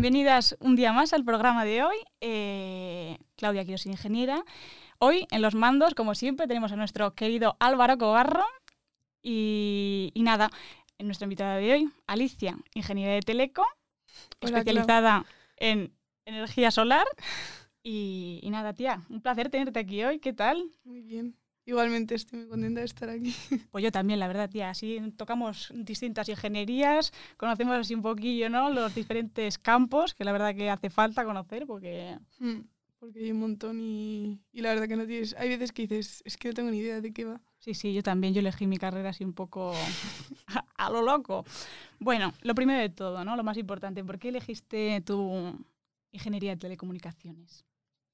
Bienvenidas un día más al programa de hoy. Eh, Claudia, quiero ser ingeniera. Hoy en los mandos, como siempre, tenemos a nuestro querido Álvaro Cogarro. Y, y nada, en nuestra invitada de hoy, Alicia, ingeniera de Teleco, Hola, especializada en energía solar. Y, y nada, tía, un placer tenerte aquí hoy. ¿Qué tal? Muy bien. Igualmente estoy muy contenta de estar aquí. Pues yo también, la verdad, tía. Así tocamos distintas ingenierías, conocemos así un poquillo, ¿no? Los diferentes campos, que la verdad que hace falta conocer, porque Mm, Porque hay un montón y, y la verdad que no tienes... Hay veces que dices, es que no tengo ni idea de qué va. sí, sí, yo también, yo elegí mi carrera así un poco a, a lo loco. Bueno, lo primero de todo, ¿no? Lo más importante, ¿por qué elegiste tu ingeniería de telecomunicaciones?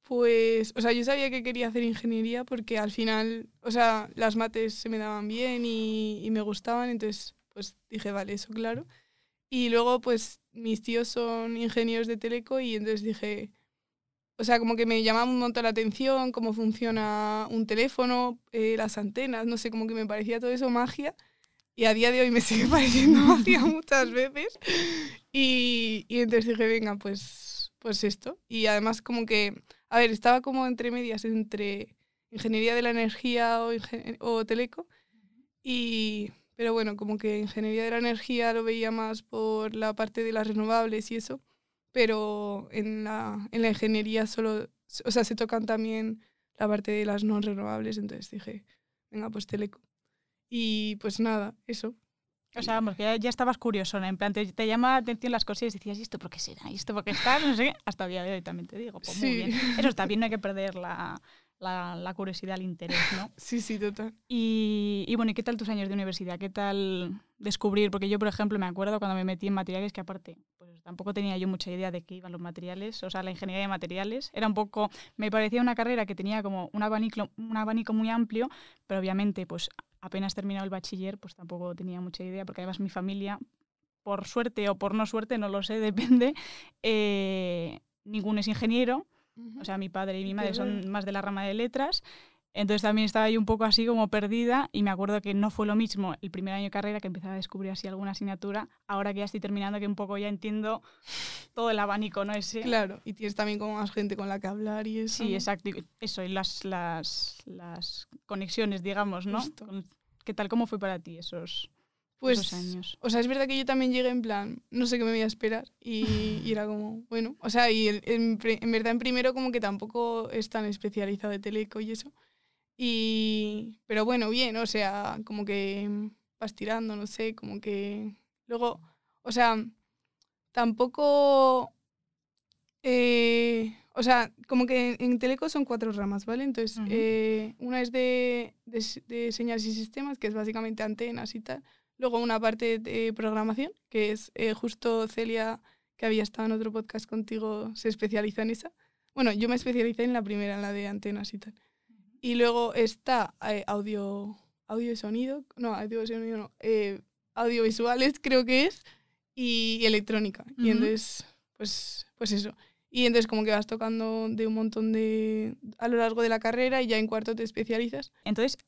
Pues, o sea, yo sabía que quería hacer ingeniería porque al final, o sea, las mates se me daban bien y, y me gustaban, entonces, pues dije, vale, eso claro. Y luego, pues, mis tíos son ingenieros de teleco y entonces dije, o sea, como que me llamaba un montón la atención cómo funciona un teléfono, eh, las antenas, no sé, como que me parecía todo eso magia. Y a día de hoy me sigue pareciendo magia muchas veces. Y, y entonces dije, venga, pues, pues esto. Y además como que, a ver, estaba como entre medias entre ingeniería de la energía o, teleco. Y, pero bueno, como que ingeniería de la energía lo veía más por la parte de las renovables y eso. Pero en la, en la ingeniería solo, o sea, se tocan también la parte de las no renovables. Entonces dije, venga, pues teleco. Y pues nada, eso. O sea, vamos, que ya, ya estabas curioso, en plan, te, te llama la atención las cosas y decías, ¿y esto por qué será? ¿Y esto por qué está? No sé qué. Hasta el día de hoy también te digo, pues muy Sí. bien. Eso está bien, no hay que perder la, la, la curiosidad, el interés, ¿no? Sí, sí, total. Y, y bueno, ¿y qué tal tus años de universidad? ¿Qué tal descubrir? Porque yo, por ejemplo, me acuerdo cuando me metí en materiales, que aparte, pues tampoco tenía yo mucha idea de qué iban los materiales, o sea, la ingeniería de materiales. Era un poco, me parecía una carrera que tenía como un abanico, un abanico muy amplio, pero obviamente, pues apenas terminado el bachiller, pues tampoco tenía mucha idea, porque además mi familia, por suerte o por no suerte, no lo sé, depende, eh, ninguno es ingeniero. O sea, mi padre y mi madre son más de la rama de letras. Entonces también estaba yo un poco así como perdida y me acuerdo que no fue lo mismo el primer año de carrera que empezaba a descubrir así alguna asignatura. Ahora que ya estoy terminando, que un poco ya entiendo todo el abanico, ¿no? Ese. Claro, y tienes también como más gente con la que hablar y eso. Sí, exacto. Eso, y las, las, las conexiones, digamos, ¿no? Justo. ¿Qué tal? ¿Cómo fue para ti esos, Pues, esos años? o sea, es verdad que yo también llegué en plan, no sé qué me voy a esperar. Y, y era como, bueno, o sea, y en, pre- en verdad en primero como que tampoco es tan especializado de teleco y eso. Y, pero bueno, bien, o sea, como que vas tirando, no sé, como que... Luego, o sea, tampoco... eh, o sea, como que en Teleco son cuatro ramas, ¿vale? Entonces, eh, una es de, de señales y sistemas, que es básicamente antenas y tal. Luego una parte de programación, que es eh, justo Celia, que había estado en otro podcast contigo, se especializa en esa. Bueno, yo me especialicé en la primera, en la de antenas y tal. Y luego está eh, audio, audio y sonido, no, audio y sonido no, eh, audiovisuales creo que es, y, electrónica. Y Ujú. entonces, pues, pues eso. Y entonces como que vas tocando de un montón de... a lo largo de la carrera y ya en cuarto te especializas. Entonces,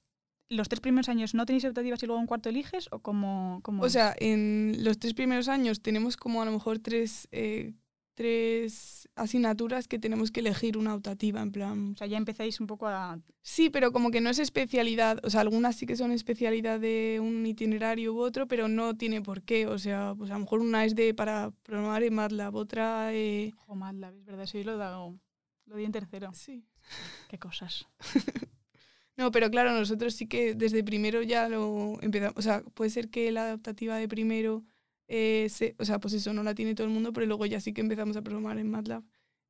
¿los tres primeros años no tenéis optativas y luego en cuarto eliges? ¿O cómo, cómo O sea, en los tres primeros años tenemos como a lo mejor tres, eh, tres asignaturas que tenemos que elegir una optativa, en plan... O sea, ya empezáis un poco a... Sí, pero como que no es especialidad, o sea, algunas sí que son especialidad de un itinerario u otro, pero no tiene por qué, o sea, pues a lo mejor una es de para programar en MATLAB, otra... Eh, Jo, MATLAB, es verdad, eso yo lo dado... Lo di en tercero. sí. Qué cosas. No, pero claro, nosotros sí que desde primero ya lo empezamos, o sea, puede ser que la adaptativa de primero, eh, se- o sea, pues eso no la tiene todo el mundo, pero luego ya sí que empezamos a programar en MATLAB,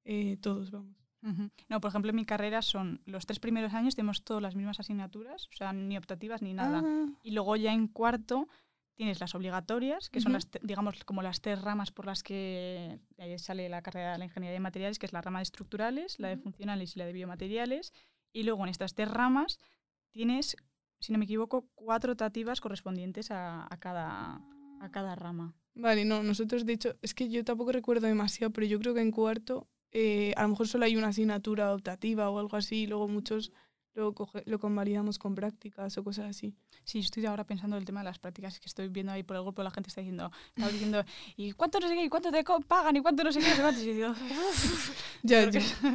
eh, todos, vamos. Ujú. No, por ejemplo, en mi carrera son los tres primeros años tenemos todas las mismas asignaturas, o sea, ni optativas ni nada. Ah, Y luego ya en cuarto tienes las obligatorias, que son Ujú. las, te- digamos, como las tres ramas por las que sale la carrera de la ingeniería de materiales, que es la rama de estructurales, la de funcionales y la de biomateriales. Y luego en estas tres ramas tienes, si no me equivoco, cuatro optativas correspondientes a, a cada, a cada rama. Vale, no, nosotros de hecho, es que yo tampoco recuerdo demasiado, pero yo creo que en cuarto eh, a lo mejor solo hay una asignatura optativa o algo así, y luego muchos lo, coge- lo convalidamos con prácticas o cosas así. Sí, estoy ahora pensando en el tema de las prácticas, que estoy viendo ahí por el grupo, la gente está diciendo, está diciendo, ¿y cuánto no sé qué? ¿Y cuánto te pagan? ¿Y cuánto no sé qué? no sé cuánto?". Y yo digo, Ya,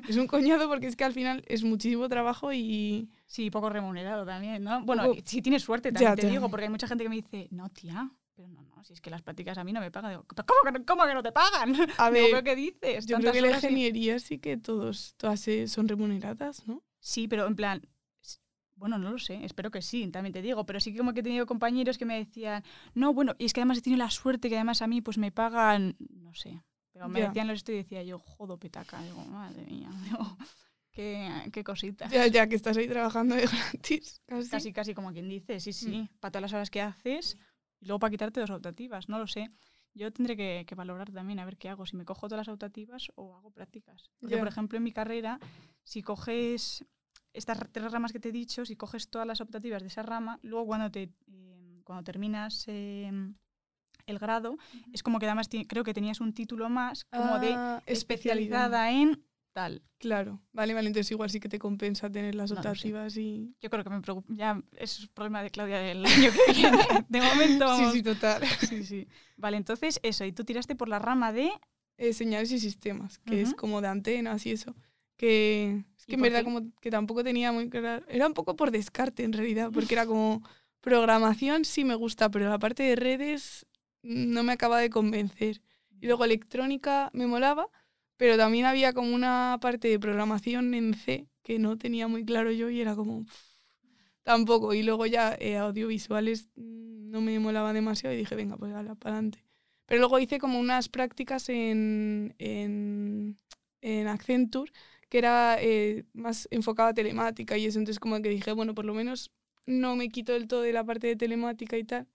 es un coñado porque es que al final es muchísimo trabajo y... Sí, poco remunerado también, ¿no? Bueno, Poco- si tienes suerte, Ya, te ya. digo, porque hay mucha gente que me dice, no, tía, pero no, no, si es que las prácticas a mí no me pagan. Digo, "¿Pero ¿cómo que no, cómo que no te pagan? A Digo, ver, ¿pero qué dices? yo creo que la horas y-". ingeniería sí que todos, todas eh, son remuneradas, ¿no? Sí, pero en plan, bueno, no lo sé, espero que sí, también te digo, pero sí que como que he tenido compañeros que me decían, no, bueno, y es que además he tenido la suerte que además a mí pues me pagan, no sé, pero me decían esto y decía yo, jodo petaca, digo, madre mía, digo, qué, qué cosita. Ya, ya que estás ahí trabajando de gratis, casi. Casi, casi como quien dice, sí, sí, Mm. para todas las horas que haces y luego para quitarte dos optativas, no lo sé. Yo tendré que, que valorar también a ver qué hago, si me cojo todas las optativas o hago prácticas. Porque, por ejemplo, en mi carrera, si coges estas tres ramas que te he dicho, si coges todas las optativas de esa rama, luego cuando, te, eh, cuando terminas eh, el grado, es como que además creo que tenías un título más como de Ah, especializada en tal. Claro, vale, vale, entonces igual sí que te compensa tener las No sé. optativas y... Yo creo que me preocupa, ya es problema de Claudia del año que viene. De momento, Sí, vamos. sí, total. Sí, sí. Vale, entonces eso, y tú tiraste por la rama de... Eh, señales y sistemas, que es como de antenas y eso. Que es ¿Y que en verdad qué? como que tampoco tenía muy claro. Era un poco por descarte en realidad, porque era como programación sí me gusta, pero la parte de redes no me acaba de convencer. Y luego electrónica me molaba, pero también había como una parte de programación en C que no tenía muy claro yo y era como pff, tampoco. Y luego ya eh, audiovisuales mm, no me molaba demasiado y dije, venga, pues para adelante. Pero luego hice como unas prácticas en, en, en Accenture que era eh, más enfocada a telemática y eso. Entonces como que dije, bueno, por lo menos no me quito del todo de la parte de telemática y tal.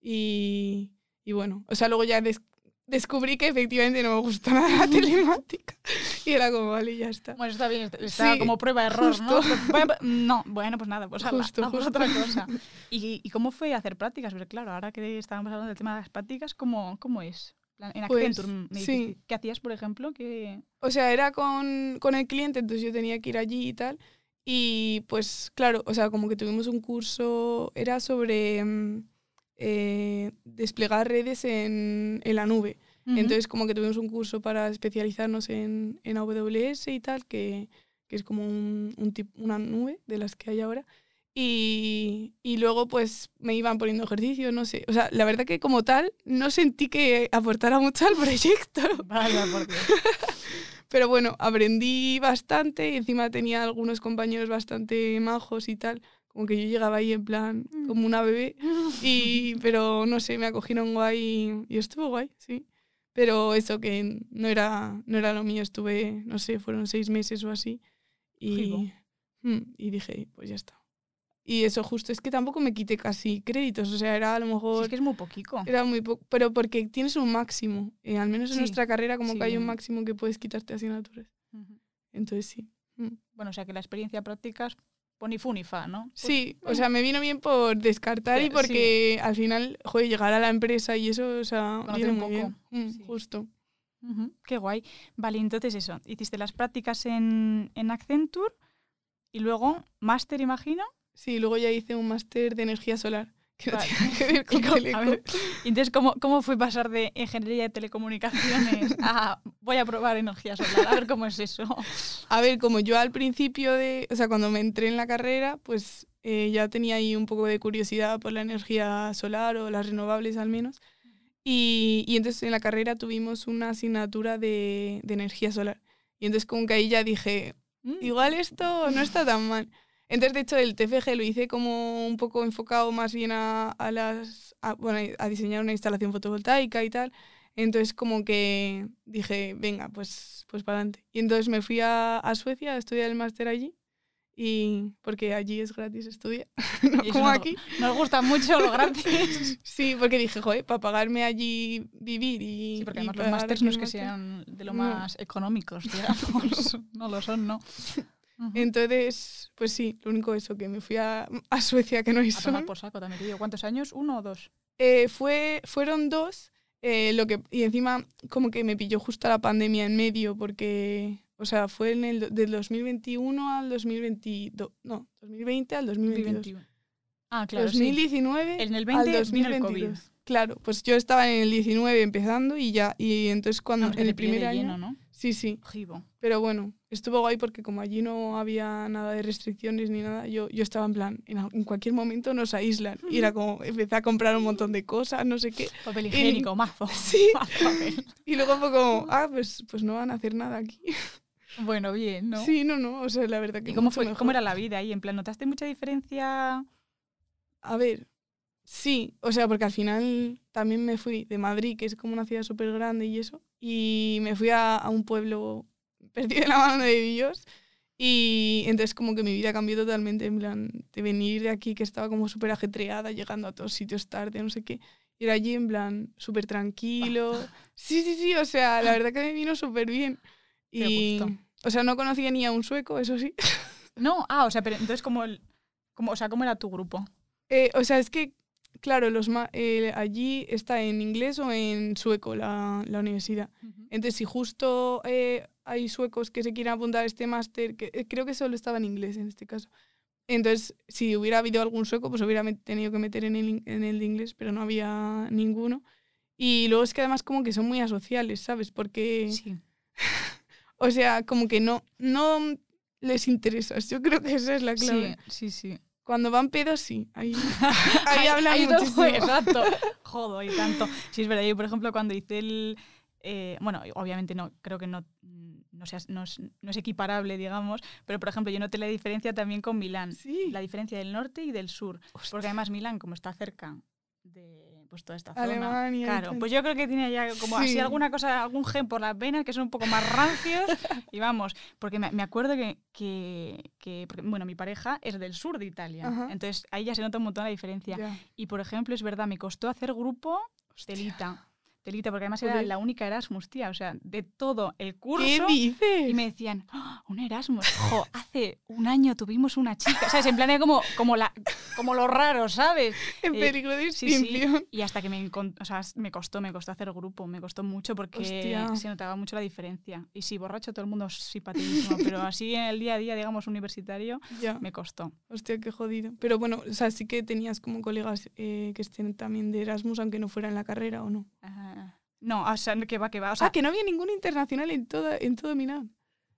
Y, y bueno, o sea, luego ya des- descubrí que efectivamente no me gusta nada la telemática. Y era como, vale, ya está. Bueno, está bien, está- Sí, como prueba-error, ¿no? justo. Bueno, No, bueno, pues nada, pues ala, Justo, a por justo. otra cosa. ¿Y, ¿Y cómo fue hacer prácticas? Porque claro, ahora que estábamos hablando del tema de las prácticas, ¿cómo, cómo es? en Pues, Accenture, me sí. ¿qué hacías, por ejemplo? que O sea, era con, con el cliente, entonces yo tenía que ir allí y tal. Y pues claro, o sea, como que tuvimos un curso, era sobre mm, eh, desplegar redes en, en la nube. Entonces como que tuvimos un curso para especializarnos en, en AWS y tal, que, que es como un, un tip- una nube de las que hay ahora. Y, y luego pues me iban poniendo ejercicios, no sé. O sea, la verdad que como tal no sentí que aportara mucho al proyecto. Vaya, por Dios. Pero bueno, aprendí bastante y encima tenía algunos compañeros bastante majos y tal. Como que yo llegaba ahí en plan como una bebé. Y, pero no sé, me acogieron guay y, y estuvo guay, sí. Pero eso que no era, no era lo mío, estuve, no sé, fueron seis meses o así. Y, mm, y dije, pues ya está. Y eso justo, es que tampoco me quité casi créditos, o sea, era a lo mejor... es que es muy poquito. Era muy poco, pero porque tienes un máximo. eh, al menos en Sí, nuestra carrera como sí, que hay un en- máximo que puedes quitarte asignaturas. Ujú. Entonces sí. Mm. Bueno, o sea que la experiencia prácticas, poni fu ni fa, ¿no? Pues, Sí, o sea, me vino bien por descartar y Sí. porque al final, joder, llegar a la empresa y eso, o sea, viene un muy bien. poco, Mm, sí. Justo. Qué guay. Vale, entonces eso, hiciste las prácticas en, en Accenture y luego máster, imagino. Sí, luego ya hice un máster de energía solar, que no Vale. tiene que ver con co- a teleco. ver, entonces, ¿cómo, ¿cómo fue pasar de ingeniería de telecomunicaciones a voy a probar energía solar? A ver cómo es eso. A ver, como yo al principio de, o sea, cuando me entré en la carrera, pues eh, ya tenía ahí un poco de curiosidad por la energía solar o las renovables al menos. Y, y entonces en la carrera tuvimos una asignatura de, de energía solar. Y entonces como que ahí ya dije, Mm, igual esto no está tan mal. Entonces, de hecho, el TFG lo hice como un poco enfocado más bien a, a las, a, bueno, a diseñar una instalación fotovoltaica y tal. Entonces, como que dije, venga, pues, pues para adelante. Y entonces me fui a, a Suecia a estudiar el máster allí. Y porque allí es gratis estudiar, no como aquí. Nos gusta mucho lo gratis. Sí, porque dije, joder, para pagarme allí vivir y. Sí, porque y además los másters no es que sean de lo No. más económicos, digamos. no lo son, ¿no? Ujú. Entonces, pues sí, lo único eso, que me fui a, a Suecia, que no hay A tomar sol. por saco también te digo. ¿Cuántos años? ¿Uno o dos? Eh, fue, fueron dos, eh, lo que, y encima como que me pilló justo la pandemia en medio, porque, o sea, fue en el, del 2021 al 2022, no, 2020 al 2022. 21. Ah, claro, sí. 2019 En el al 20 vino el 2022. COVID. Claro, pues yo estaba en el 19 empezando y ya, y entonces cuando Vamos, que en el primer año, lleno, ¿no? sí, sí, pero bueno, estuvo guay porque como allí no había nada de restricciones ni nada, yo, yo estaba en plan, en, al- en cualquier momento nos aíslan. Y era como, empecé a comprar un montón de cosas, no sé qué. Papel higiénico, mazo. Sí. Mazo papel. Y luego fue como, ah, pues, pues no van a hacer nada aquí. Bueno, bien, ¿no? Sí, no, no, o sea, la verdad que ¿Y cómo, fue, mejor. cómo era la vida ahí? En plan, ¿notaste mucha diferencia? A ver, sí, o sea, porque al final también me fui de Madrid, que es como una ciudad súper grande y eso, y me fui a, a un pueblo perdido en la mano de Dios. Y entonces como que mi vida cambió totalmente, en plan, de venir de aquí que estaba como súper ajetreada, llegando a todos sitios tarde, no sé qué. Ir allí en plan súper tranquilo. Sí, sí, sí, o sea, la verdad que me vino súper bien. Y, o sea, no conocía ni a un sueco, eso sí. No, ah, o sea, pero entonces, ¿cómo, el, cómo, o sea, ¿cómo era tu grupo? Eh, o sea, es que, claro, los ma- eh, allí está en inglés o en sueco la, la universidad. Entonces, si justo eh, hay suecos que se quieren apuntar a este máster, que eh, creo que solo estaba en inglés en este caso. Entonces, si hubiera habido algún sueco, pues hubiera tenido que meter en el, en el de inglés, pero no había ninguno. Y luego es que además como que son muy asociales, ¿sabes? Porque, Sí. o sea, como que no, no les interesas. Yo creo que esa es la Sí, clave. sí, sí. Cuando van pedos, sí. Ahí, ahí hablan Ahí muchísimo. Exacto. Jodo y tanto. Sí, es verdad. Yo, por ejemplo, cuando hice el... eh, bueno, obviamente no, creo que no, no, seas- no, es, no es equiparable, digamos, pero, por ejemplo, yo noté la diferencia también con Milán. Sí. La diferencia del norte y del sur. Porque además Milán, como está cerca de pues, toda esta zona... Alemania y Claro, pues yo creo que tiene ya como así Sí. alguna cosa, algún gen por las venas que son un poco más rancios. y vamos, porque me, me acuerdo que, que, que- porque, bueno, mi pareja es del sur de Italia. Ajá. Entonces ahí ya se nota un montón la diferencia. Y por ejemplo, es verdad, me costó hacer grupo telita. Telita, porque además era la única Erasmus, tía. O sea, de todo el curso. ¿Qué dices? Y me decían, "Ah, un Erasmus. Jo, hace un año tuvimos una chica. ¿Sabes? En plan, era como, como, la, como lo raro, ¿sabes? en eh, peligro de Sí, sí. extinción. Y hasta que me, o sea, me costó, me costó hacer grupo, me costó mucho porque Hostia. se notaba mucho la diferencia. Y sí, borracho todo el mundo simpaticísimo, pero así en el día a día, digamos, universitario, Ya. me costó. Hostia, qué jodido. Pero bueno, o sea, sí que tenías como colegas eh, que estén también de Erasmus, aunque no fuera en la carrera o no. Ah, no, o sea, que va, que va. O sea, ah, que no había ningún internacional en todo, en todo Milán.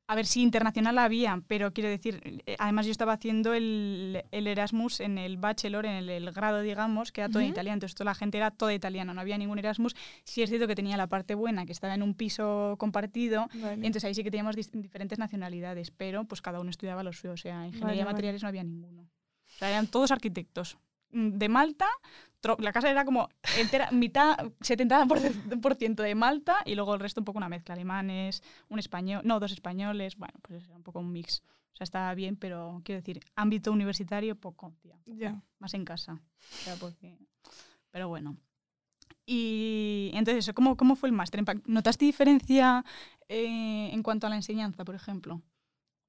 A ver, sí, internacional había, pero quiero decir, eh, además yo estaba haciendo el, el Erasmus en el bachelor, en el, el grado, digamos, que era todo en italiano, entonces toda la gente era toda italiana, no había ningún Erasmus. Sí es cierto que tenía la parte buena, que estaba en un piso compartido, Vale. entonces ahí sí que teníamos diferentes nacionalidades, pero pues cada uno estudiaba lo suyo, o sea, ingeniería Vale, de vale. materiales no había ninguno. O sea, eran todos arquitectos. Mm, De Malta, la casa era como entera, mitad, 70% de Malta y luego el resto un poco una mezcla, alemanes, un español, no, dos españoles, bueno, pues era un poco un mix. O sea, estaba bien, pero quiero decir, ámbito universitario, poco, tía, Ya. más en casa. O sea, porque... Pero bueno. Y entonces, eso, ¿cómo, cómo fue el máster? ¿Notaste diferencia eh, en cuanto a la enseñanza, por ejemplo?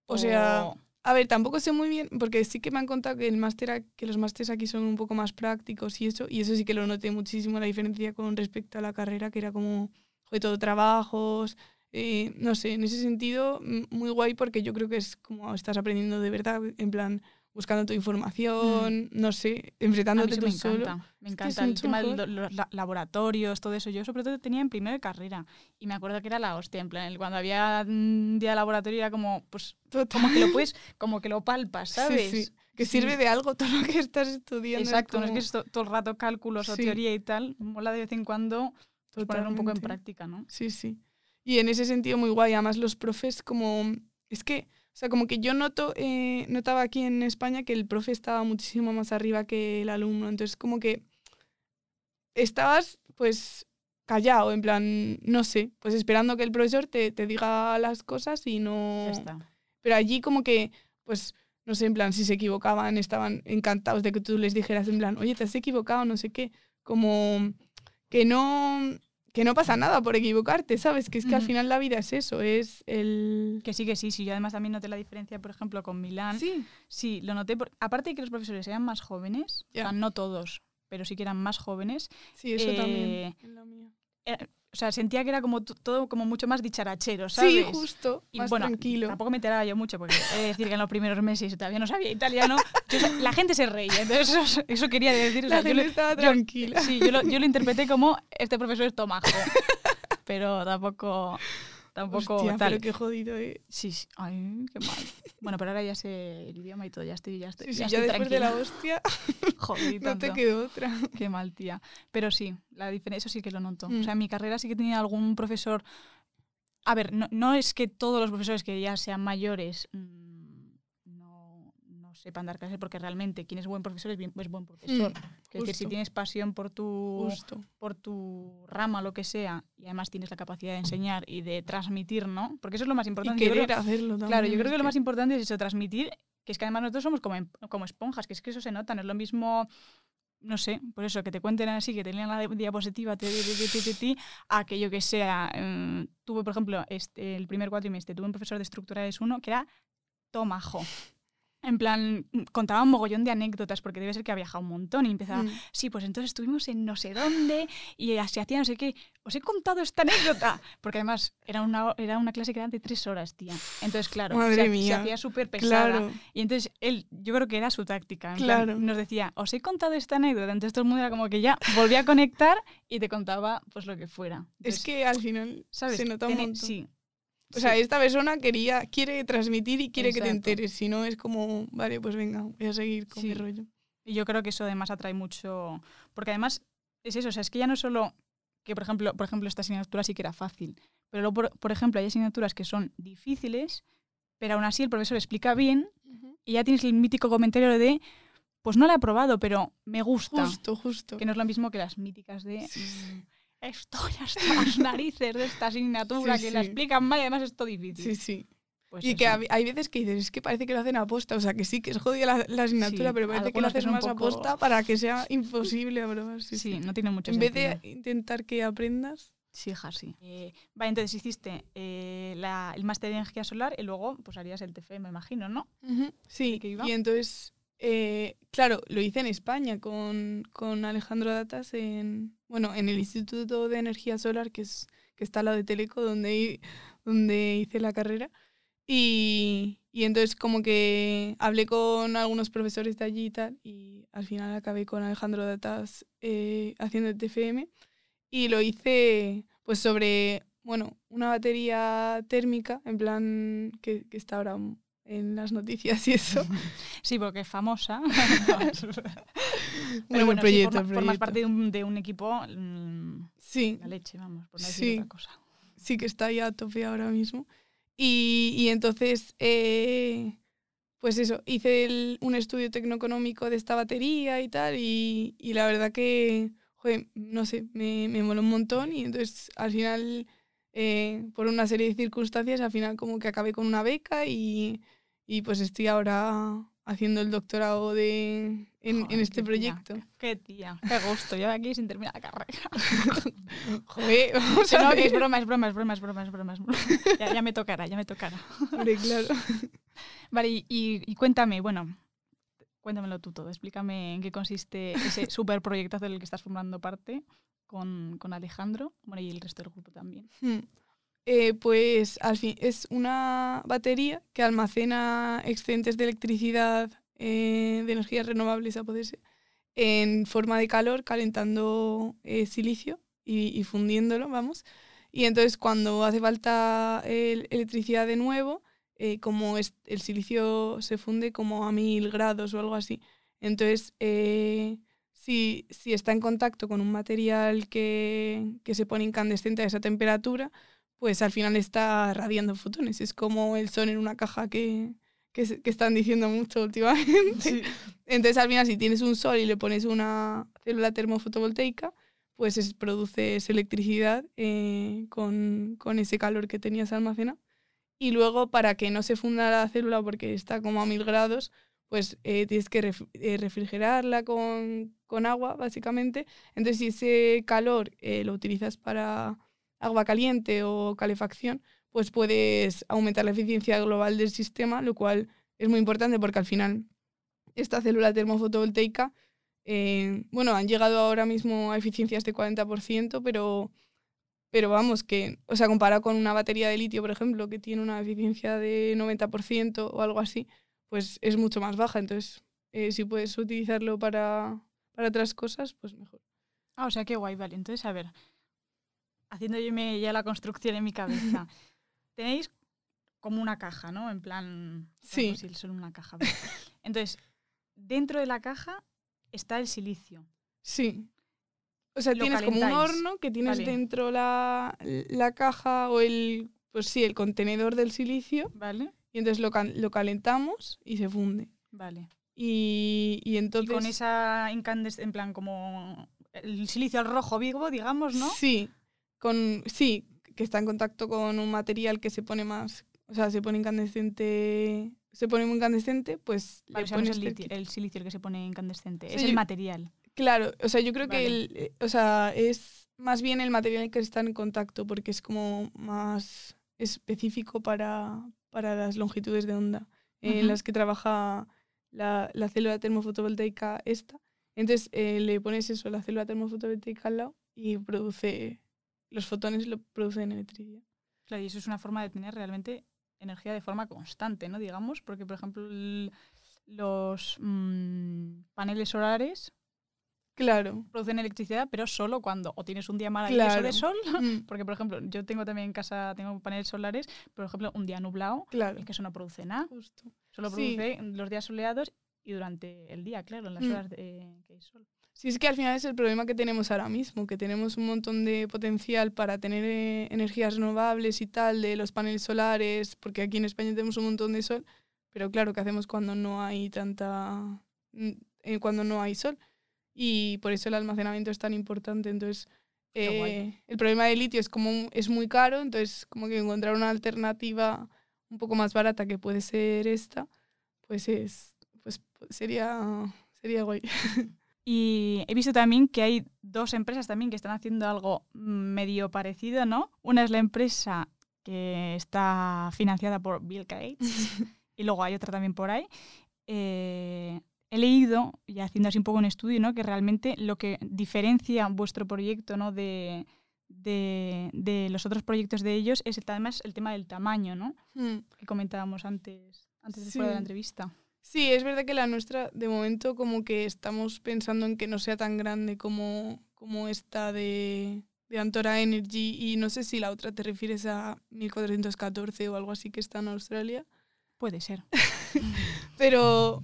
O sea, A ver, tampoco sé muy bien, porque sí que me han contado que el máster, que los másteres aquí son un poco más prácticos y eso, y eso sí que lo noté muchísimo la diferencia con respecto a la carrera, que era como, joder, todo trabajos, eh, no sé, en ese sentido, muy guay porque yo creo que es como estás aprendiendo de verdad, en plan, buscando tu información, no sé, Mm. a mí enfrentándote sí tú me solo. encanta, me Es que encanta es el mucho tema de los la- laboratorios, todo eso. Yo sobre todo tenía en primera carrera y me acuerdo que era la hostia, en plan, el- cuando había un día de laboratorio era como, pues, Total. como que lo puedes, como que lo palpas, Sí, ¿sabes? sí, Que Sí. sirve de algo todo lo que estás estudiando. Exacto, no es como- que es to- todo el rato cálculos o Sí. teoría y tal, mola de vez en cuando pues, ponerlo un poco en práctica, ¿no? Sí, sí. Y en ese sentido muy guay. Además los profes como... Es que, o sea, como que yo noto, eh, notaba aquí en España que el profe estaba muchísimo más arriba que el alumno. Entonces como que estabas pues callado, en plan, no sé, pues esperando que el profesor te, te diga las cosas y no... Ya está. Pero allí como que, pues, no sé, en plan, si se equivocaban, estaban encantados de que tú les dijeras en plan, oye, te has equivocado, no sé qué. Como que no, que no pasa nada por equivocarte, ¿sabes? Que es que al final la vida es eso, es el... Que sí, que sí, sí. Yo además también noté la diferencia, por ejemplo, con Milán. Sí, Sí, lo noté. por- aparte de que los profesores eran más jóvenes, o sea, no todos, pero sí que eran más jóvenes. sí, eso Eh, también. en la mía. O sea, sentía que era como todo como mucho más dicharachero, ¿sabes? Sí, justo, Y más bueno, tranquilo. tampoco me enteraba yo mucho, porque he de decir que en los primeros meses todavía no sabía italiano. yo la gente se reía, entonces eso, eso quería decir. o sea, La yo gente lo- estaba yo- tranquila. Sí, yo lo, yo lo interpreté como este profesor es tomajo. pero tampoco, tampoco Hostia, tal. pero qué jodido, eh. Sí, sí, ay, qué mal. Bueno, pero ahora ya sé el idioma y todo, ya estoy, ya estoy, Sí, sí, ya ya estoy después de la hostia Joder, no te quedó otra. Qué mal, tía. Pero sí, la diferencia, eso sí que lo noto. Mm. O sea, en mi carrera sí que tenía algún profesor. A ver, no, no es que todos los profesores que ya sean mayores mm, no, no sepan dar clases, porque realmente quien es buen profesor es, bien- es buen profesor. es decir, si tienes pasión por tu, Justo. por tu rama, lo que sea, y además tienes la capacidad de enseñar y de transmitir, ¿no? Porque eso es lo más Y importante. Yo creo- querer hacerlo también. Claro, yo creo que lo más importante es eso, transmitir, que es que además nosotros somos como, em- como esponjas, que es que eso se nota, no es lo mismo, no sé, por eso, que te cuenten así, que te lean la di- diapositiva, ti, ti, ti, ti, ti, ti, a que yo que sea, mm, tuve, por ejemplo, este, el primer cuatrimestre, tuve un profesor de estructurales 1 que era tomajo. En plan, contaba un mogollón de anécdotas, porque debe ser que ha viajado un montón y empezaba, Mm. sí, pues entonces estuvimos en no sé dónde y se hacía no sé qué. Os he contado esta anécdota. Porque además era una, era una clase que era de tres horas, tía. Entonces, claro, Madre se, mía. hacía súper pesada. Claro, Y entonces él, yo creo que era su táctica. plan, Claro. nos decía, os he contado esta anécdota. Entonces todo el mundo era como que ya volvía a conectar y te contaba pues lo que fuera. es que al final ¿sabes? se nota un Tiene- montón. Sí. O sea, esta persona quería, quiere transmitir y quiere que te enteres. Si no, es como, vale, pues venga, voy a seguir con mi rollo. Y yo creo que eso además atrae mucho. Porque además es eso, o sea, es que ya no es solo que, por ejemplo, por ejemplo, esta asignatura sí que era fácil. Pero luego, por, por ejemplo, hay asignaturas que son difíciles, pero aún así el profesor explica bien y ya tienes el mítico comentario de, pues no la he probado, pero me gusta. Justo, justo. Que no es lo mismo que las míticas de. Sí. "Mm, Estoy hasta las narices de esta asignatura Sí, que la sí. explican mal y además es todo difícil. Sí, sí. Pues y que eso. hab- hay veces que dices, es que parece que lo hacen aposta. O sea, que sí, que es jodida la, la asignatura, Sí, pero parece que lo que un más poco- aposta para que sea imposible aprobar. Sí, Sí, no tiene mucho En vez sentido. de intentar que aprendas. Sí, hija, sí. Eh, vale, entonces hiciste eh, la- el máster de energía solar y luego pues harías el TFE, me imagino, ¿no? Sí, qué iba? y entonces, eh, claro, lo hice en España con, con Alejandro Datas en, bueno, en el Instituto de Energía Solar, que, es, que está al lado de Teleco, donde, donde hice la carrera. Y, y entonces como que hablé con algunos profesores de allí y tal, y al final acabé con Alejandro Datas eh, haciendo el TFM. Y lo hice pues sobre, bueno, una batería térmica, en plan que, que está ahora en las noticias y eso. Sí, porque es famosa. Pero bueno, proyecto, sí, formas parte de un, de un equipo mm, Sí, la leche, vamos, por no decir Sí. otra cosa. sí que está ya a tope ahora mismo. Y, y entonces, eh, pues eso, hice el- un estudio tecnoeconómico de esta batería y tal, y, y la verdad que, joder, no sé, me, me moló un montón y entonces al final, eh, por una serie de circunstancias, al final como que acabé con una beca y, y pues estoy ahora haciendo el doctorado de, en, en Joder, este qué tía, proyecto. Qué tía, qué gusto. Yo aquí sin terminar la carrera. Joder, vamos a no, que es broma, es broma, es broma, es broma, es broma. es broma. Ya, ya me tocará, ya me tocará. Hombre, claro. Vale, y, y- y cuéntame, bueno, cuéntamelo tú todo. Explícame en qué consiste ese super proyectazo del que estás formando parte con, con Alejandro, bueno, y el resto del grupo también. Hmm. Eh, pues al fin es una batería que almacena excedentes de electricidad eh, de energías renovables a poder ser en forma de calor calentando eh, silicio y, y fundiéndolo, vamos. Y entonces cuando hace falta el- electricidad de nuevo, eh, como es- el silicio se funde como a mil grados o algo así, entonces eh, si, si está en contacto con un material que, que se pone incandescente a esa temperatura, pues al final está radiando fotones. Es como el sol en una caja que, que, están diciendo mucho últimamente. Entonces al final si tienes un sol y le pones una célula termofotovoltaica, pues es- produces electricidad eh, con, con ese calor que tenías almacenado. Y luego, para que no se funda la célula porque está como a mil grados, pues eh, tienes que eh, refrigerarla con, con agua, básicamente. Entonces, si ese calor eh, lo utilizas para agua caliente o calefacción, pues puedes aumentar la eficiencia global del sistema, lo cual es muy importante porque al final esta célula termofotovoltaica, bueno, han llegado ahora mismo a eficiencias de 40%, pero, pero vamos, que, o sea, comparado con una batería de litio, por ejemplo, que tiene una eficiencia de 90% o algo así, pues es mucho más baja. Entonces, eh, si puedes utilizarlo para, para otras cosas, pues mejor. Ah, o sea, qué guay, vale. Entonces, a ver, haciendo yo me- ya la construcción en mi cabeza, tenéis como una caja, ¿no? En plan, Sí. solo una caja. vale. Entonces, dentro de la caja está el silicio. Sí. O sea, Lo tienes como un horno que tienes Vale. dentro la, la caja o el, pues sí, el contenedor del silicio ¿Vale? Y entonces lo, lo calentamos y se funde. Vale. Y, y Y entonces... con esa incandescencia, en plan, como el silicio al rojo vivo, digamos, ¿no? Sí, con, sí, que está en contacto con un material que se pone más, o sea, se pone incandescente, se pone muy incandescente, pues Vale, le pones el, el silicio el que se pone incandescente, Sí, es el material. Claro, o sea, yo creo que el, o sea, es más bien el material que está en contacto porque es como más específico para, para las longitudes de onda en Ujú. las que trabaja la, la célula termofotovoltaica esta. Entonces eh, le pones eso, la célula termofotovoltaica al lado y produce, los fotones lo producen electricidad. Claro, y eso es una forma de tener realmente energía de forma constante, ¿no? Digamos, porque, por ejemplo, el- los mm, paneles solares Claro. producen electricidad, pero solo cuando o tienes un día maravilloso Claro. de sol, Mm, porque, por ejemplo, yo tengo también en casa, tengo paneles solares, por ejemplo, un día nublado, claro. el que eso no produce nada, Justo. solo produce los días soleados y durante el día, claro, en las Mm. horas de, que hay sol. Sí, es que al final es el problema que tenemos ahora mismo, que tenemos un montón de potencial para tener eh, energías renovables y tal, de los paneles solares, porque aquí en España tenemos un montón de sol, pero claro, ¿qué hacemos cuando no hay tanta... mm, eh, cuando no hay sol? Y por eso el almacenamiento es tan importante. Entonces, eh, el problema del litio es como es muy caro, entonces como que encontrar una alternativa un poco más barata que puede ser esta, pues es pues sería sería guay. Y he visto también que hay dos empresas también que están haciendo algo medio parecido, ¿no? Una es la empresa que está financiada por Bill Gates y luego hay otra también por ahí. Eh, he leído, y haciendo así un poco un estudio, ¿no? que realmente lo que diferencia vuestro proyecto ¿no? de, de, de los otros proyectos de ellos es el, además el tema del tamaño, ¿no? Mm. que comentábamos antes, antes de fuera de la Sí. entrevista. Sí, es verdad que la nuestra, de momento, como que estamos pensando en que no sea tan grande como, como esta de, de Antora Energy. Y no sé si la otra te refieres a 1414 o algo así que está en Australia. Puede ser. Pero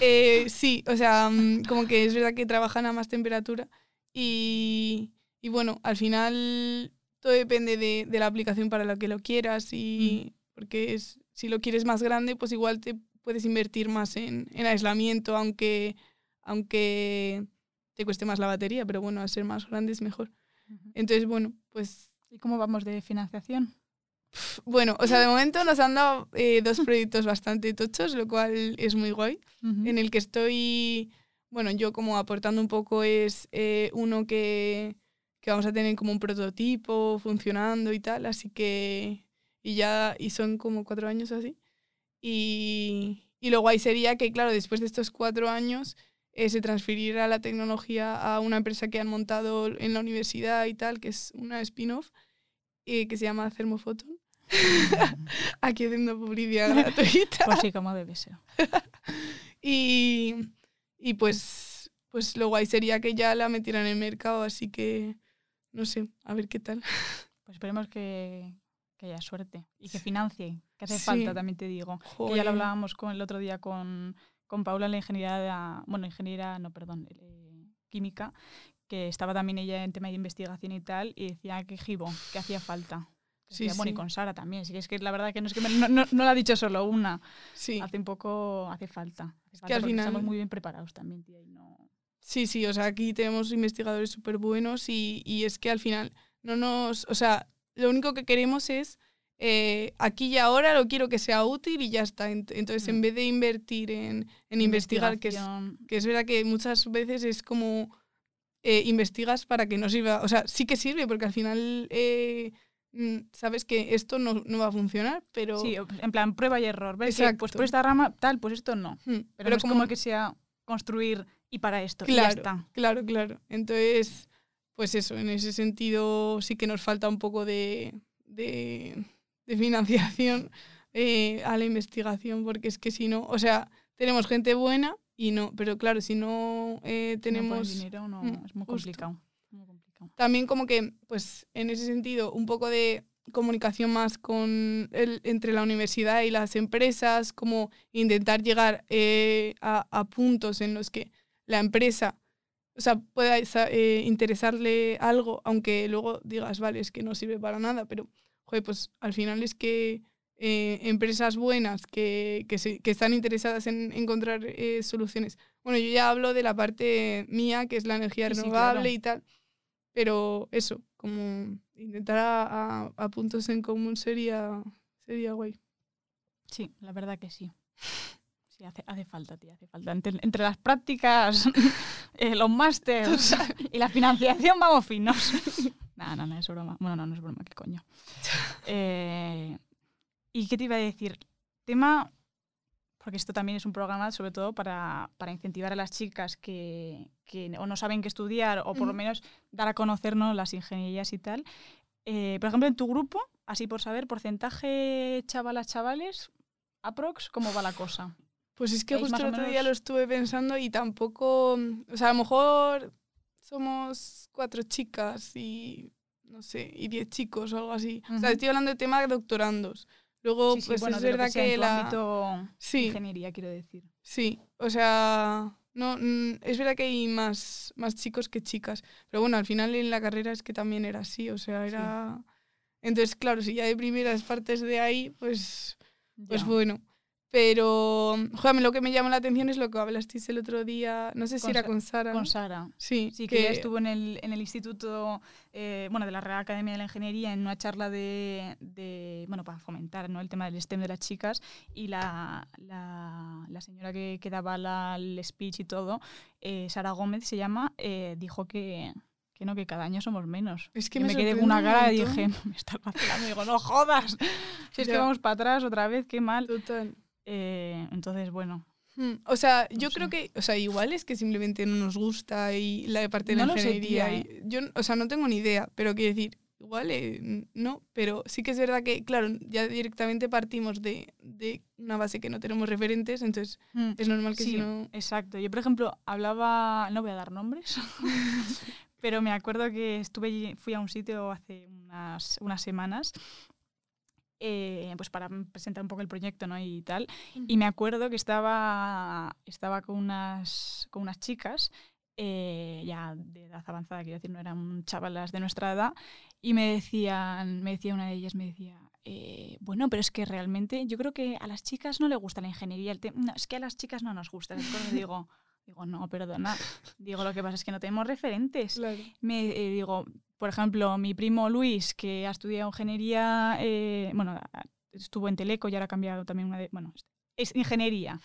eh, sí, o sea, mm, como que es verdad que trabajan a más temperatura. Y, y bueno, al final todo depende de, de la aplicación para la que lo quieras. Y porque es, si lo quieres más grande, pues igual te puedes invertir más en, en aislamiento, aunque, aunque te cueste más la batería. Pero bueno, al ser más grande es mejor. Entonces, bueno, pues ¿Y cómo vamos de financiación? Bueno, o sea, de momento nos han dado eh, dos proyectos bastante tochos, lo cual es muy guay. En el que estoy, bueno, yo como aportando un poco es eh, uno que, que vamos a tener como un prototipo funcionando y tal, así que, y ya, y son como cuatro años así. Y, y lo guay sería que, claro, después de estos cuatro años eh, se transfiriera la tecnología a una empresa que han montado en la universidad y tal, que es una spin-off, eh, que se llama Thermophoton. Aquí haciendo publicidad gratuita. Pues sí, como debe ser. Y, y pues, pues lo guay sería que ya la metieran en el mercado, así que no sé, a ver qué tal. Pues esperemos que, que haya suerte y que financie, que hace Sí. falta, también te digo. Que ya lo hablábamos con, el otro día con, con Paula, la ingeniera, de la- bueno, ingeniera, no, perdón, eh, química, que estaba también ella en tema de investigación y tal, y decía que Gibo, que hacía falta. Sí, Bueno, y sí. con Sara también, sí es que la verdad que no es que me- no, no, no lo ha dicho solo una, Sí, hace un poco, hace falta. Hace falta que al final- estamos muy bien preparados también, tía, y no... sí, sí, o sea, aquí tenemos investigadores súper buenos y, y es que al final no nos, o sea, lo único que queremos es eh, aquí y ahora lo quiero que sea útil y ya está. Ent- Entonces, Mm. en vez de invertir en, en investigar, que es, que es verdad que muchas veces es como eh, investigas para que no sirva. O sea, sí que sirve, porque al final eh, sabes que esto no, no va a funcionar, pero. Sí, en plan, prueba y error. ¿Ves que, pues Exacto. por esta rama, tal, pues esto no. Mm, Pero, no es como, que sea construir y para esto. y ya Claro. está. Claro, claro. Entonces, pues eso, en ese sentido sí que nos falta un poco de, de, de financiación eh, a la investigación, porque es que si no, o sea, tenemos gente buena y no, pero claro, si no eh, Si no tenemos... dinero, no, Mm, es muy justo. complicado. También como que, pues en ese sentido, un poco de comunicación más con el, entre la universidad y las empresas, como intentar llegar eh, a, a puntos en los que la empresa o sea, pueda eh, interesarle algo, aunque luego digas, vale, es que no sirve para nada, pero, joder, pues al final es que eh, empresas buenas que, que, se- que están interesadas en encontrar eh, soluciones. Bueno, yo ya hablo de la parte mía, que es la energía Sí, sí, renovable claro. y tal, pero eso, como intentar a, a- a puntos en común sería, sería guay. Sí, la verdad que sí. Sí, hace, hace falta, tía, hace falta. Entre, entre las prácticas, eh, los másters y la financiación vamos finos. No, no, no es broma. Bueno, no, no es broma, qué coño. Eh, ¿Y qué te iba a decir? Tema, porque esto también es un programa sobre todo para, para incentivar a las chicas que, que o no saben qué estudiar o por lo Ujú. menos dar a conocernos las ingenierías y tal. Eh, por ejemplo, en tu grupo, así por saber, porcentaje chavalas, chavales, aprox, ¿cómo va la cosa? Pues es que ¿Veis justo el otro día lo estuve pensando y tampoco, mm, o sea, a lo mejor somos cuatro chicas y, no sé, y diez chicos o algo así. O sea, estoy hablando de tema de doctorandos. Luego, Sí, sí, pues bueno, es verdad que, tu la... ámbito Sí, ingeniería, quiero decir. sí, o sea, no, es verdad que hay más, más chicos que chicas, pero bueno, al final en la carrera es que también era así, o sea, era... Entonces, claro, si ya de primeras partes de ahí, pues... Pues Ya. bueno. Pero, joder, lo que me llama la atención es lo que hablasteis el otro día. No sé si Con era con Sara. ¿no? Con Sara. Sí, Sí, que, ella estuvo en el, en el instituto, eh, bueno, de la Real Academia de la Ingeniería en una charla de, de, bueno, para fomentar ¿no? el tema del STEM de las chicas y la, la, la señora que, que daba la, el speech y todo, eh, Sara Gómez se llama, eh, dijo que, que no, que cada año somos menos. Es que me, me quedé con una un cara y dije, me estás vacilando. Digo, no jodas. Si es que vamos para atrás otra vez, qué mal. Total. Eh, entonces, bueno. Hmm, O sea, yo No creo sé. que, o sea, igual es que simplemente no nos gusta y la parte de la No sé, ingeniería. tía, y- yo, o sea, no tengo ni idea, pero quiero decir, igual eh, no, pero sí que es verdad que, claro, ya directamente partimos de, de una base que no tenemos referentes, entonces mm, es normal que sí, si no. Exacto. Yo, por ejemplo, hablaba, no voy a dar nombres, pero me acuerdo que estuve, fui a un sitio hace unas, unas semanas eh, pues para presentar un poco el proyecto ¿no? y tal. Y me acuerdo que estaba, estaba con, unas, con unas chicas, eh, ya de edad avanzada, quiero decir, no eran chavalas de nuestra edad, y me decían, me decía una de ellas, me decía, eh, bueno, pero es que realmente yo creo que a las chicas no les gusta la ingeniería, el no, es que a las chicas no nos gusta. esas cosas". Y digo, digo, no, perdona, digo, lo que pasa es que no tenemos referentes Claro. me eh, digo, por ejemplo, mi primo Luis, que ha estudiado ingeniería, eh, bueno, estuvo en Teleco y ahora ha cambiado también una de, bueno, es ingeniería.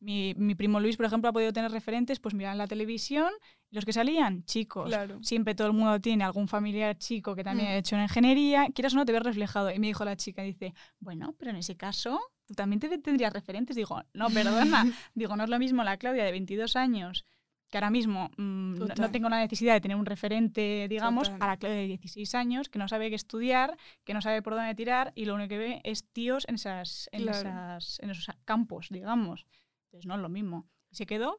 Mi, mi primo Luis, por ejemplo, ha podido tener referentes, pues mirar en la televisión, los que salían, chicos. Claro. Siempre todo el mundo tiene algún familiar chico que también Mm. ha hecho una ingeniería, quieras o no te ves reflejado. Y me dijo la chica, dice, bueno, pero en ese caso, tú también te tendrías referentes. Digo, no, perdona. Digo, no es lo mismo la Claudia de 22 años, que ahora mismo mm, no- tengo la necesidad de tener un referente, digamos, Total. a la Claudia de 16 años, que no sabe qué estudiar, que no sabe por dónde tirar y lo único que ve es tíos en, esas, en, Claro. esas, en esos campos, digamos. Entonces no es lo mismo. Se quedó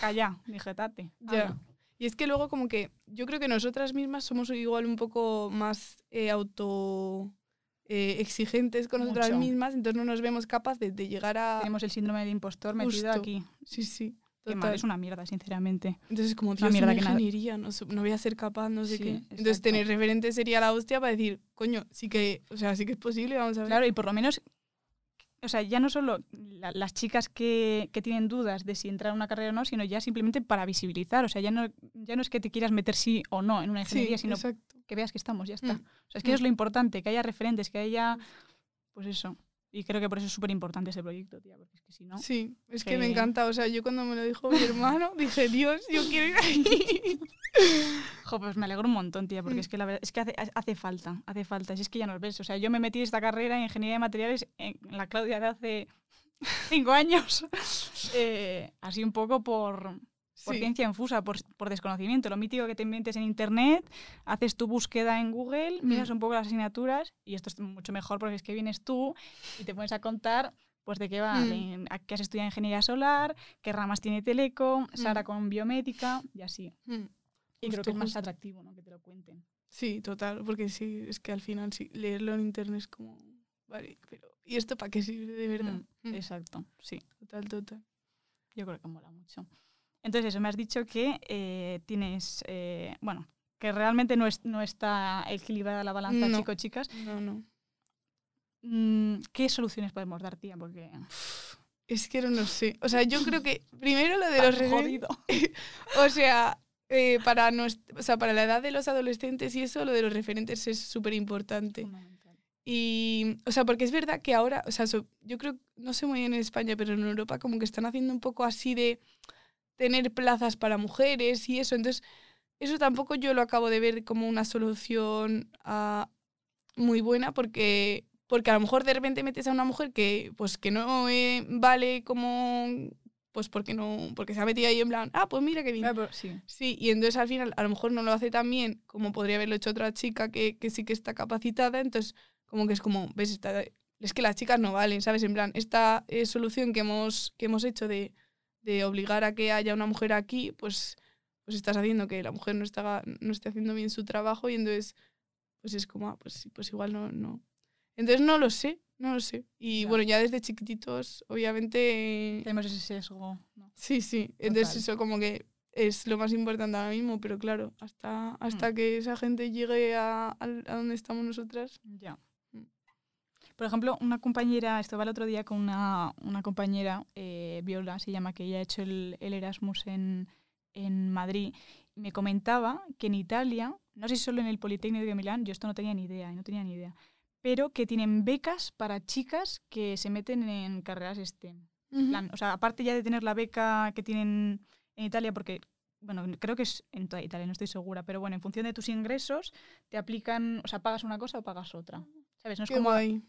calla, dije, tate. Ya. habla". Y es que luego como que yo creo que nosotras mismas somos igual un poco más eh, auto eh, exigentes con nosotras mismas, entonces no nos vemos capaces de llegar a... Tenemos el síndrome del impostor metido Justo. aquí. Sí, sí. Qué mal, Total. es una mierda, sinceramente. Entonces como, una Dios, mierda una que nada- ingeniería, no, no voy a ser capaz, no sé Sí, qué. Entonces tener referente sería la hostia para decir, coño, sí que, o sea, sí que es posible, vamos a ver. Claro, y por lo menos, o sea, ya no solo la- las chicas que, que tienen dudas de si entrar a una carrera o no, sino ya simplemente para visibilizar. O sea, ya no, ya no es que te quieras meter sí o no en una sí, ingeniería, sino exacto. que veas que estamos, ya está. Mm. O sea, es que Mm. eso es lo importante, que haya referentes, que haya, pues eso. Y creo que por eso es súper importante ese proyecto, tía, porque es que si no... Sí, es que me encanta. O sea, yo cuando me lo dijo mi hermano, dije, Dios, yo quiero ir ahí. Jo, pues me alegro un montón, tía, porque Mm. es que la verdad es que hace, hace falta, hace falta. Si es que ya nos ves. O sea, yo me metí en esta carrera en ingeniería de materiales en la Claudia de hace cinco años. Eh, así un poco por, por Sí. ciencia infusa, por, por desconocimiento. Lo mítico que te metes en internet, haces tu búsqueda en Google, miras Mm. un poco las asignaturas y esto es mucho mejor porque es que vienes tú y te pones a contar pues de qué va, Mm. de- a qué has estudiado ingeniería solar, qué ramas tiene Teleco, Sara Mm. con biomédica y así. Mm. Y creo Justo, que es más justo. atractivo, ¿no? Que te lo cuenten. Sí, total, porque sí, es que al final sí, leerlo en internet es como, vale, pero ¿y esto para qué sirve de verdad? Mm, Mm, Exacto, sí. Total, total. Yo creo que mola mucho. Entonces, eso, me has dicho que eh, tienes, eh, bueno, que realmente no, es, no está equilibrada la balanza No. chico-chicas. No, no. Mm, ¿Qué soluciones podemos dar, tía? Porque... Es que no lo sé. O sea, yo creo que primero lo de los Tan jodido. O sea, eh, para, nues- o sea, para la edad de los adolescentes y eso, lo de los referentes es súper importante. Y, o sea, porque es verdad que ahora, o sea, so- yo creo, no sé muy bien en España, pero en Europa como que están haciendo un poco así de tener plazas para mujeres y eso. Entonces, eso tampoco yo lo acabo de ver como una solución ah, muy buena porque, porque a lo mejor de repente metes a una mujer que, pues, que no eh, vale como, pues porque no, porque se ha metido ahí en plan, ah, pues mira qué bien. Ah, pero sí. Sí, y entonces al final a lo mejor no lo hace tan bien como podría haberlo hecho otra chica que, que sí que está capacitada, entonces como que es como, ves, Esta- es que las chicas no valen, ¿sabes? En plan, esta eh, solución que hemos, que hemos hecho de, de obligar a que haya una mujer aquí, pues, pues estás haciendo que la mujer no, está, no esté haciendo bien su trabajo y entonces pues es como, ah, pues, pues igual no, no. Entonces no lo sé, no lo sé. Y Ya. bueno, ya desde chiquititos, obviamente... Tenemos ese sesgo. ¿no? Sí, sí. Entonces Total. eso como que es lo más importante ahora mismo, pero claro, hasta, hasta Mm. que esa gente llegue a, al- a donde estamos nosotras. Ya. Por ejemplo, una compañera, estaba el otro día con una, una compañera, eh, Viola se llama, que ella ha hecho el, el Erasmus en, en Madrid, y me comentaba que en Italia, no sé si solo en el Politécnico de Milán, yo esto no tenía ni idea, no tenía ni idea, pero que tienen becas para chicas que se meten en carreras STEM. En plan, o sea, aparte ya de tener la beca que tienen en Italia, porque, bueno, creo que es en toda Italia, no estoy segura, pero bueno, en función de tus ingresos, te aplican, o sea, pagas una cosa o pagas otra. ¿Sabes? No es, Qué como, guay.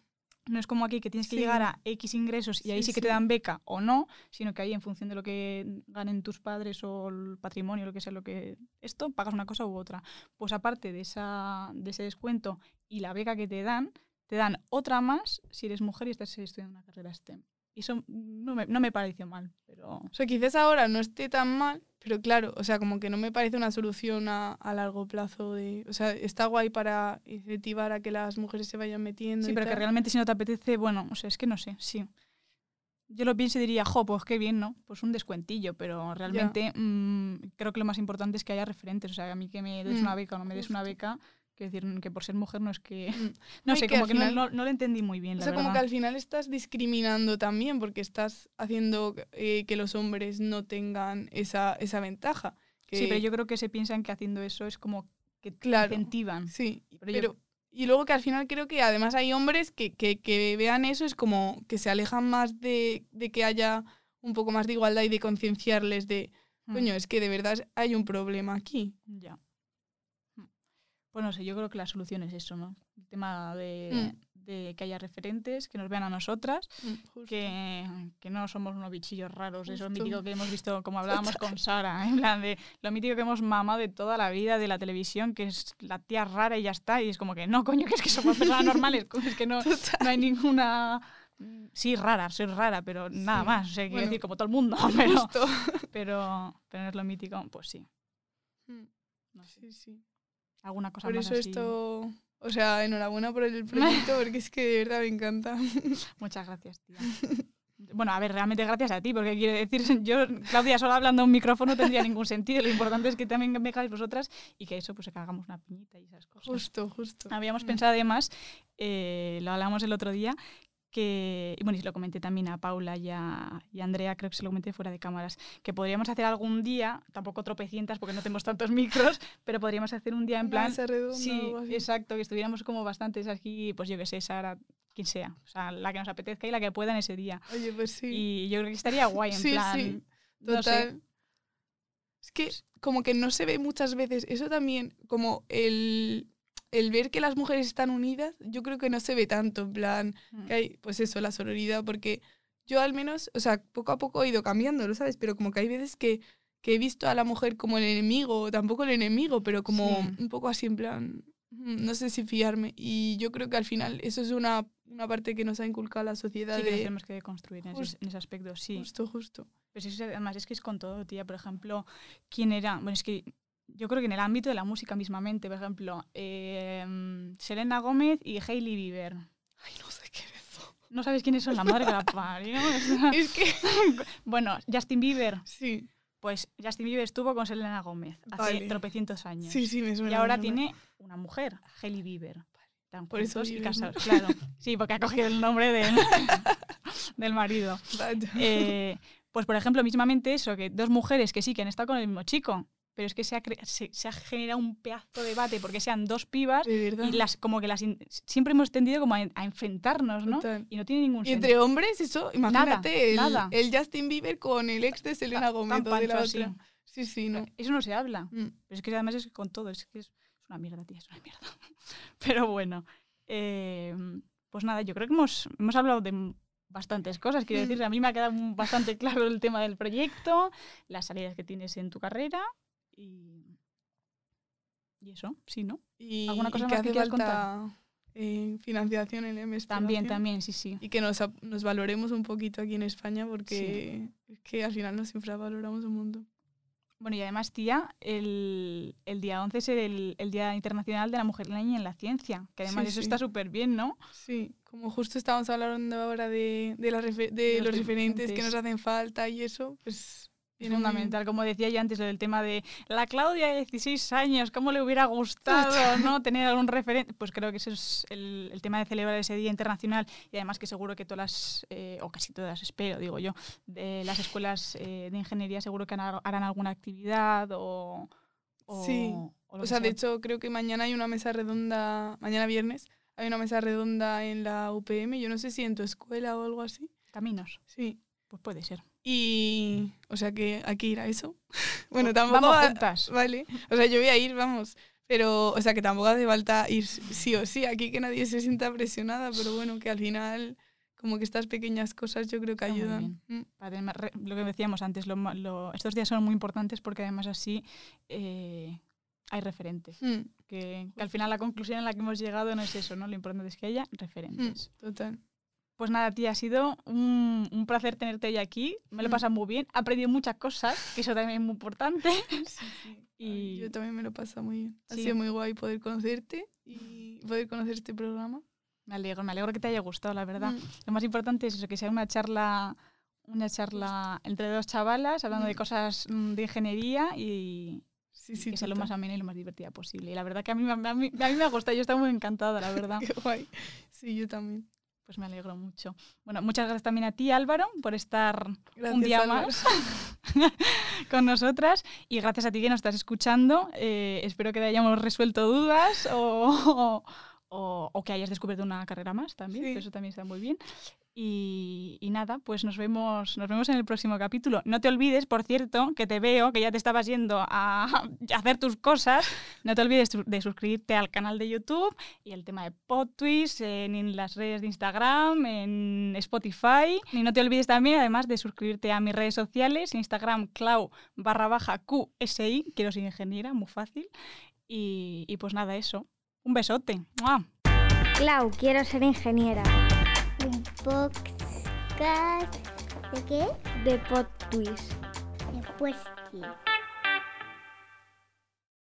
No es como aquí que tienes que Sí. llegar a X ingresos y ahí Sí, que te dan beca o no, sino que ahí en función de lo que ganen tus padres o el patrimonio, lo que sea, lo que esto, pagas una cosa u otra. Pues aparte de, esa, de ese descuento y la beca que te dan, te dan otra más si eres mujer y estás estudiando una carrera STEM. Y eso no me, no me pareció mal, pero... O sea, quizás ahora no esté tan mal, pero claro, o sea, como que no me parece una solución a, a largo plazo de... O sea, está guay para incentivar a que las mujeres se vayan metiendo. Sí, y pero que tal. realmente si no te apetece, bueno, o sea, es que no sé, sí. Yo lo pienso y diría, jo, pues qué bien, ¿no? Pues un descuentillo, pero realmente mm, creo que lo más importante es que haya referentes. O sea, a mí que me des Mm, una beca o no me des una beca, que decir que por ser mujer no es que... Mm. No sé, que como que no, final- no, no lo entendí muy bien, O la sea, como que al final estás discriminando también porque estás haciendo eh, que los hombres no tengan esa, esa ventaja. Sí, pero yo creo que se piensan que haciendo eso es como que Claro. incentivan. Sí, Pero yo- pero, y luego que al final creo que además hay hombres que, que, que vean eso, es como que se alejan más de, de que haya un poco más de igualdad y de concienciarles de, Mm, coño, es que de verdad hay un problema aquí. Ya. Mm. Pues no sé, yo creo que la solución es eso, ¿no? El tema de, de que haya referentes, que nos vean a nosotras Justo. que, que no somos unos bichillos raros, eso Justo. mítico que hemos visto, como hablábamos con Sara, en plan de lo mítico que hemos mamado de toda la vida de la televisión, que es la tía rara y ya está, y es como que no, coño, que es que somos personas normales, es que no, no hay ninguna... Sí, rara, soy rara, pero nada Sí, más, o sea, quiero bueno, decir, como todo el mundo, pero, pero, pero no es lo mítico, pues sí, Mm, no sé, sí, sí. Alguna cosa Por más eso así. esto, o sea, enhorabuena por el proyecto porque es que de verdad me encanta. Muchas gracias, tía. Bueno, a ver, realmente gracias a ti, porque quiero decir, yo, Claudia, solo hablando a un micrófono no tendría ningún sentido. Lo importante es que también me hagáis vosotras y que eso, pues que hagamos una piñita y esas cosas. Justo, justo. Habíamos Mm. pensado además, eh, lo hablamos el otro día, que, y bueno, y se lo comenté también a Paula y a, y a Andrea, creo que se lo comenté fuera de cámaras, que podríamos hacer algún día, tampoco tropecientas porque no tenemos tantos micros, pero podríamos hacer un día en plan... mesa redonda o Sí, exacto, que estuviéramos como bastantes aquí, pues yo que sé, Sara, quien sea, o sea, la que nos apetezca y la que pueda en ese día. Oye, pues sí. Y yo creo que estaría guay, en Sí, plan... sí, no sé, Total. Es que como que no se ve muchas veces, eso también, como el, el ver que las mujeres están unidas, yo creo que no se ve tanto, en plan, mm, que hay, pues eso, la sororidad, porque yo al menos, o sea, poco a poco he ido cambiándolo, ¿sabes? Pero como que hay veces que, que he visto a la mujer como el enemigo, tampoco el enemigo, pero como Sí. un poco así en plan, mm, no sé si fiarme. Y yo creo que al final eso es una, una parte que nos ha inculcado la sociedad Sí, que de... tenemos que construir en ese, Justo. en ese aspecto, sí. Justo, justo. Pero sí, además es que es con todo, tía. Por ejemplo, ¿quién era? Bueno, es que yo creo que en el ámbito de la música mismamente, por ejemplo, eh, Selena Gómez y Hailey Bieber. Ay, no sé qué es eso. No sabes quiénes son, la madre que la parió. Es que... bueno, Justin Bieber. Sí, Pues Justin Bieber estuvo con Selena Gómez hace Vale. tropecientos años. sí, sí, me suena. y ahora tiene una mujer, Hailey Bieber. Están Por eso y casados. Claro, sí, porque ha cogido el nombre del, del marido. Eh, pues, por ejemplo, mismamente eso, que dos mujeres que sí, que han estado con el mismo chico, pero es que se ha, se, se ha generado un pedazo de debate porque sean dos pibas y las como que las siempre hemos tendido como a, a enfrentarnos, ¿no? Total. Y no tiene ningún Y sentido. entre hombres, eso, imagínate, el, nada. el Justin Bieber con el ex de Selena o de la así. otra. Sí, sí, no. Eso no se habla. Mm. Pero es que además es con todo, es que es, una mierda, tía, es una mierda. Pero bueno, eh, pues nada, yo creo que hemos, hemos hablado de bastantes cosas. Quiero Mm. decir, a mí me ha quedado bastante claro el tema del proyecto, las salidas que tienes en tu carrera y, y eso, sí, ¿no? Y, ¿Alguna cosa y más que que quieras falta eh, financiación en la investigación. También, también, sí, sí. Y que nos, nos valoremos un poquito aquí en España porque es que al final nos infravaloramos un montón. Bueno, y además, tía, el, el día 11 es el, el Día Internacional de la Mujer la Niña en la Ciencia, que además Sí, eso sí. está súper bien, ¿no? Sí, como justo estábamos hablando ahora de, de, refe- de Los los referentes que nos hacen falta y eso, pues... Es fundamental, como decía yo antes, lo del tema de la Claudia de 16 años, ¿cómo le hubiera gustado no tener algún referente? Pues creo que ese es el, el tema de celebrar ese Día Internacional y además que seguro que todas las, eh, o casi todas, espero, digo yo, de las escuelas eh, de ingeniería seguro que harán, alguna actividad o... o Sí. o lo O que sea, de sea. hecho, creo que mañana hay una mesa redonda, mañana viernes, hay una mesa redonda en la UPM, yo no sé si en tu escuela o algo así. Caminos, Sí. pues puede ser. Y, o sea, que hay que ir a eso. bueno, tampoco... Vamos va- juntas. Vale. O sea, yo voy a ir, vamos. Pero, o sea, que tampoco hace falta ir sí o sí, aquí que nadie se sienta presionada, pero bueno, que al final, como que estas pequeñas cosas yo creo que Está ayudan. Mm. Para tener re- lo que decíamos antes, lo lo- estos días son muy importantes porque además así eh, hay referentes. Mm, que, que al final la conclusión en la que hemos llegado no es eso, ¿no? Lo importante es que haya mm, referentes. total. Pues nada, tía, ha sido un, un placer tenerte hoy aquí. Me lo he Mm. pasado muy bien. He aprendido muchas cosas, que eso también es muy importante. Sí, sí. Y- Yo también me lo he pasado muy bien. Ha Sí. sido muy guay poder conocerte y poder conocer este programa. Me alegro, me alegro que te haya gustado, la verdad. Mm, Lo más importante es eso, que sea una charla, una charla entre dos chavalas hablando de Mm. cosas de ingeniería y, Sí, sí, que sea lo más amena y lo más divertida posible. Y la verdad que a mí, a mí, a mí me ha gustado, yo estoy muy encantada, la verdad. Qué guay. Sí, yo también. Pues me alegro mucho. Bueno, muchas gracias también a ti, Álvaro, por estar Gracias, un día Álvaro. más con nosotras. Y gracias a ti que nos estás escuchando. Eh, espero que te hayamos resuelto dudas o, o- o que hayas descubierto una carrera más también, Sí. eso también está muy bien. Y, y nada, pues nos vemos, nos vemos en el próximo capítulo. No te olvides, por cierto, que te veo, que ya te estabas yendo a hacer tus cosas. No te olvides de suscribirte al canal de YouTube y el tema de PodTwist en, en las redes de Instagram, en Spotify. Y no te olvides también, además, de suscribirte a mis redes sociales, Instagram clau barra baja QSI, quiero ser ingeniera, muy fácil. Y, y pues nada, eso. Un besote. ¡Mua! Clau, quiero ser ingeniera. Un podcast de qué? De Pod Twist. De Puesti.